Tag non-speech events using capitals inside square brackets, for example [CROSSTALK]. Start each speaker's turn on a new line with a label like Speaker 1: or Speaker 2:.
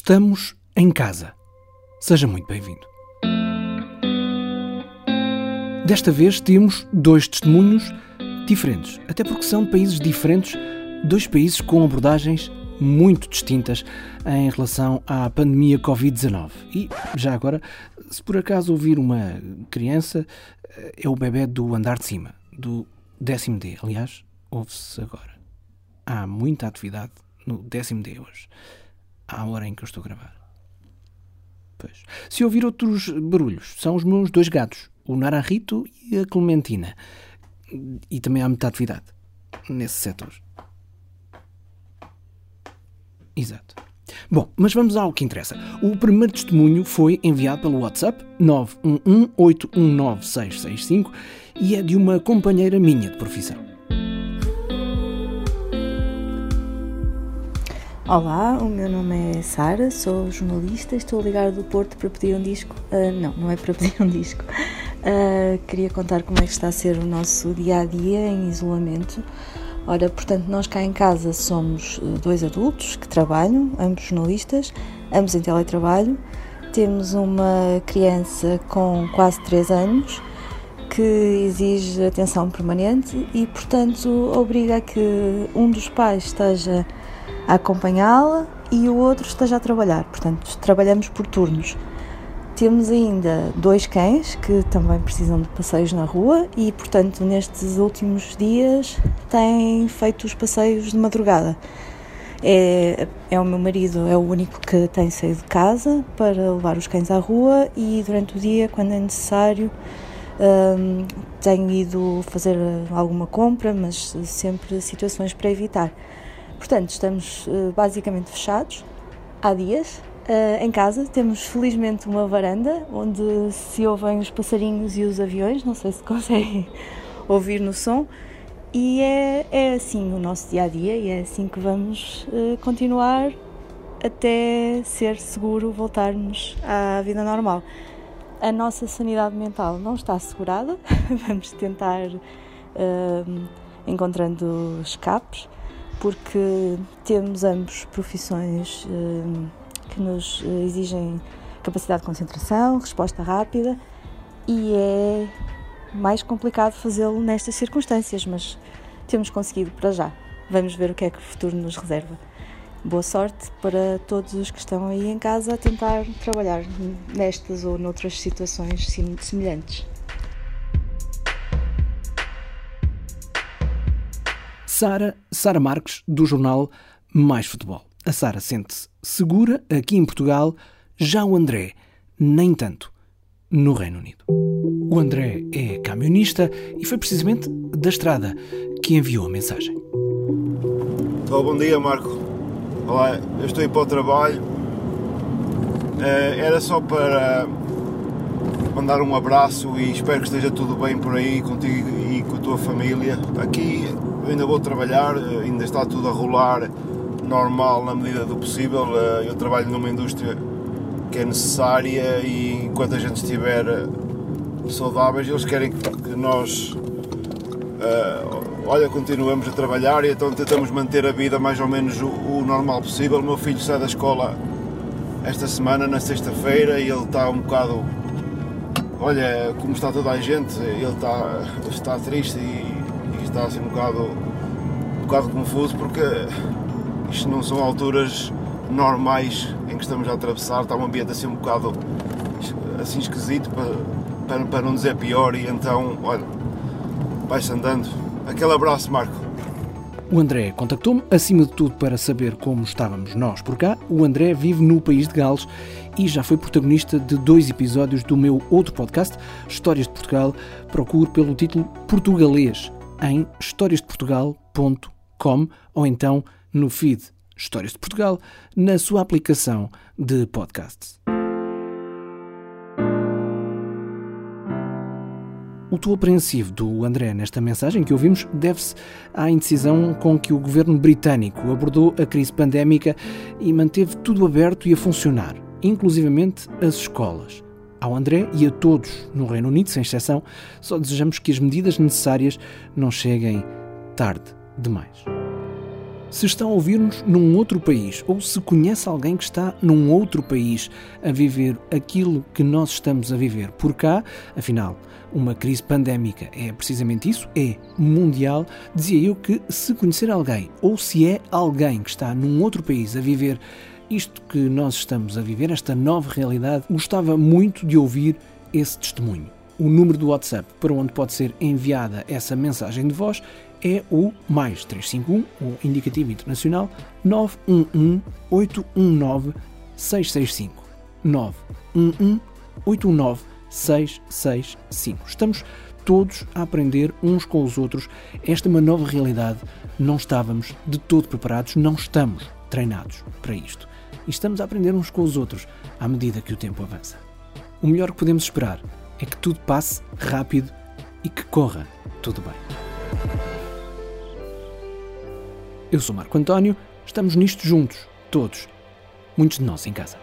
Speaker 1: Estamos em casa. Seja muito bem-vindo. Desta vez temos dois testemunhos diferentes, até porque são países diferentes, dois países com abordagens muito distintas em relação à pandemia Covid-19. E já agora, se por acaso ouvir uma criança, é o bebê do andar de cima, do décimo D. Aliás, ouve-se agora. Há muita atividade no décimo D hoje, à hora em que eu estou a gravar. Pois. Se ouvir outros barulhos, são os meus dois gatos, o Naranjito e a Clementina. E também há muita atividade nesse setor. Exato. Bom, mas vamos ao que interessa. O primeiro testemunho foi enviado pelo WhatsApp 911-819-665 e é de uma companheira minha de profissão.
Speaker 2: Olá, o meu nome é Sara, sou jornalista, estou a ligar do Porto para pedir um disco. Uh, não, não é para [LAUGHS] pedir um disco. Uh, queria contar como é que está a ser o nosso dia a dia em isolamento. Ora, portanto, nós cá em casa somos dois adultos que trabalham, ambos jornalistas, ambos em teletrabalho. Temos uma criança com quase 3 anos que exige atenção permanente e, portanto, obriga a que um dos pais esteja a acompanhá-la e o outro esteja a trabalhar. Portanto, trabalhamos por turnos. Temos ainda dois cães que também precisam de passeios na rua e, portanto, nestes últimos dias têm feito os passeios de madrugada. É, é o meu marido, é o único que tem saído de casa para levar os cães à rua e durante o dia, quando é necessário, um, tenho ido fazer alguma compra, mas sempre situações para evitar. Portanto, estamos uh, basicamente fechados há dias. Uh, em casa temos felizmente uma varanda onde se ouvem os passarinhos e os aviões, não sei se [LAUGHS] conseguem ouvir no som, e é, é assim o nosso dia a dia e é assim que vamos uh, continuar até ser seguro voltarmos à vida normal. A nossa sanidade mental não está assegurada, [LAUGHS] vamos tentar uh, encontrando escapes porque temos ambos profissões eh, que nos eh, exigem capacidade de concentração, resposta rápida e é mais complicado fazê-lo nestas circunstâncias, mas temos conseguido para já. Vamos ver o que é que o futuro nos reserva. Boa sorte para todos os que estão aí em casa a tentar trabalhar nestas ou noutras situações semelhantes.
Speaker 1: Sara, Sara Marques, do jornal Mais Futebol. A Sara sente-se segura aqui em Portugal, já o André, nem tanto, no Reino Unido. O André é camionista e foi precisamente da estrada que enviou a mensagem.
Speaker 3: Oh, bom dia, Marco. Olá, eu estou aí para o trabalho. Uh, era só para mandar um abraço e espero que esteja tudo bem por aí contigo e com a tua família. Aqui eu ainda vou trabalhar, eh, ainda está tudo a rolar normal na medida do possível. Eh, eu trabalho numa indústria que é necessária e enquanto a gente estiver eh, saudáveis, eles querem que nós, olha, continuemos a trabalhar e então tentamos manter a vida mais ou menos o, o normal possível. O meu filho sai da escola esta semana, na sexta-feira, e ele está um bocado, olha, como está toda a gente, ele está, está triste e está assim um bocado, um bocado confuso porque isto não são alturas normais em que estamos a atravessar, está um ambiente assim um bocado assim esquisito para, para, para não dizer pior e então, olha, vai-se andando. Aquele abraço, Marco.
Speaker 1: O André contactou-me, acima de tudo, para saber como estávamos nós por cá. O André vive no país de Gales e já foi protagonista de dois episódios do meu outro podcast, Histórias de Portugal. Procure pelo título Portugalês em historiasdeportugal.com ou então no feed Histórias de Portugal na sua aplicação de podcasts. O tom apreensivo do André nesta mensagem que ouvimos deve-se à indecisão com que o governo britânico abordou a crise pandémica e manteve tudo aberto e a funcionar, inclusivamente as escolas. Ao André e a todos no Reino Unido, sem exceção, só desejamos que as medidas necessárias não cheguem tarde demais. Se está a ouvir-nos num outro país ou se conhece alguém que está num outro país a viver aquilo que nós estamos a viver por cá, afinal, uma crise pandémica é precisamente isso, é mundial, dizia eu que se conhecer alguém ou se é alguém que está num outro país a viver isto que nós estamos a viver, esta nova realidade, gostava muito de ouvir esse testemunho. O número do WhatsApp para onde pode ser enviada essa mensagem de voz é o mais 351, o indicativo internacional 911 819 665. 911 819 665. Estamos todos a aprender uns com os outros. Esta é uma nova realidade. Não estávamos de todo preparados, não estamos treinados para isto. E estamos a aprender uns com os outros à medida que o tempo avança. O melhor que podemos esperar é que tudo passe rápido e que corra tudo bem. Eu sou Marco António, estamos nisto juntos, todos, muitos de nós em casa.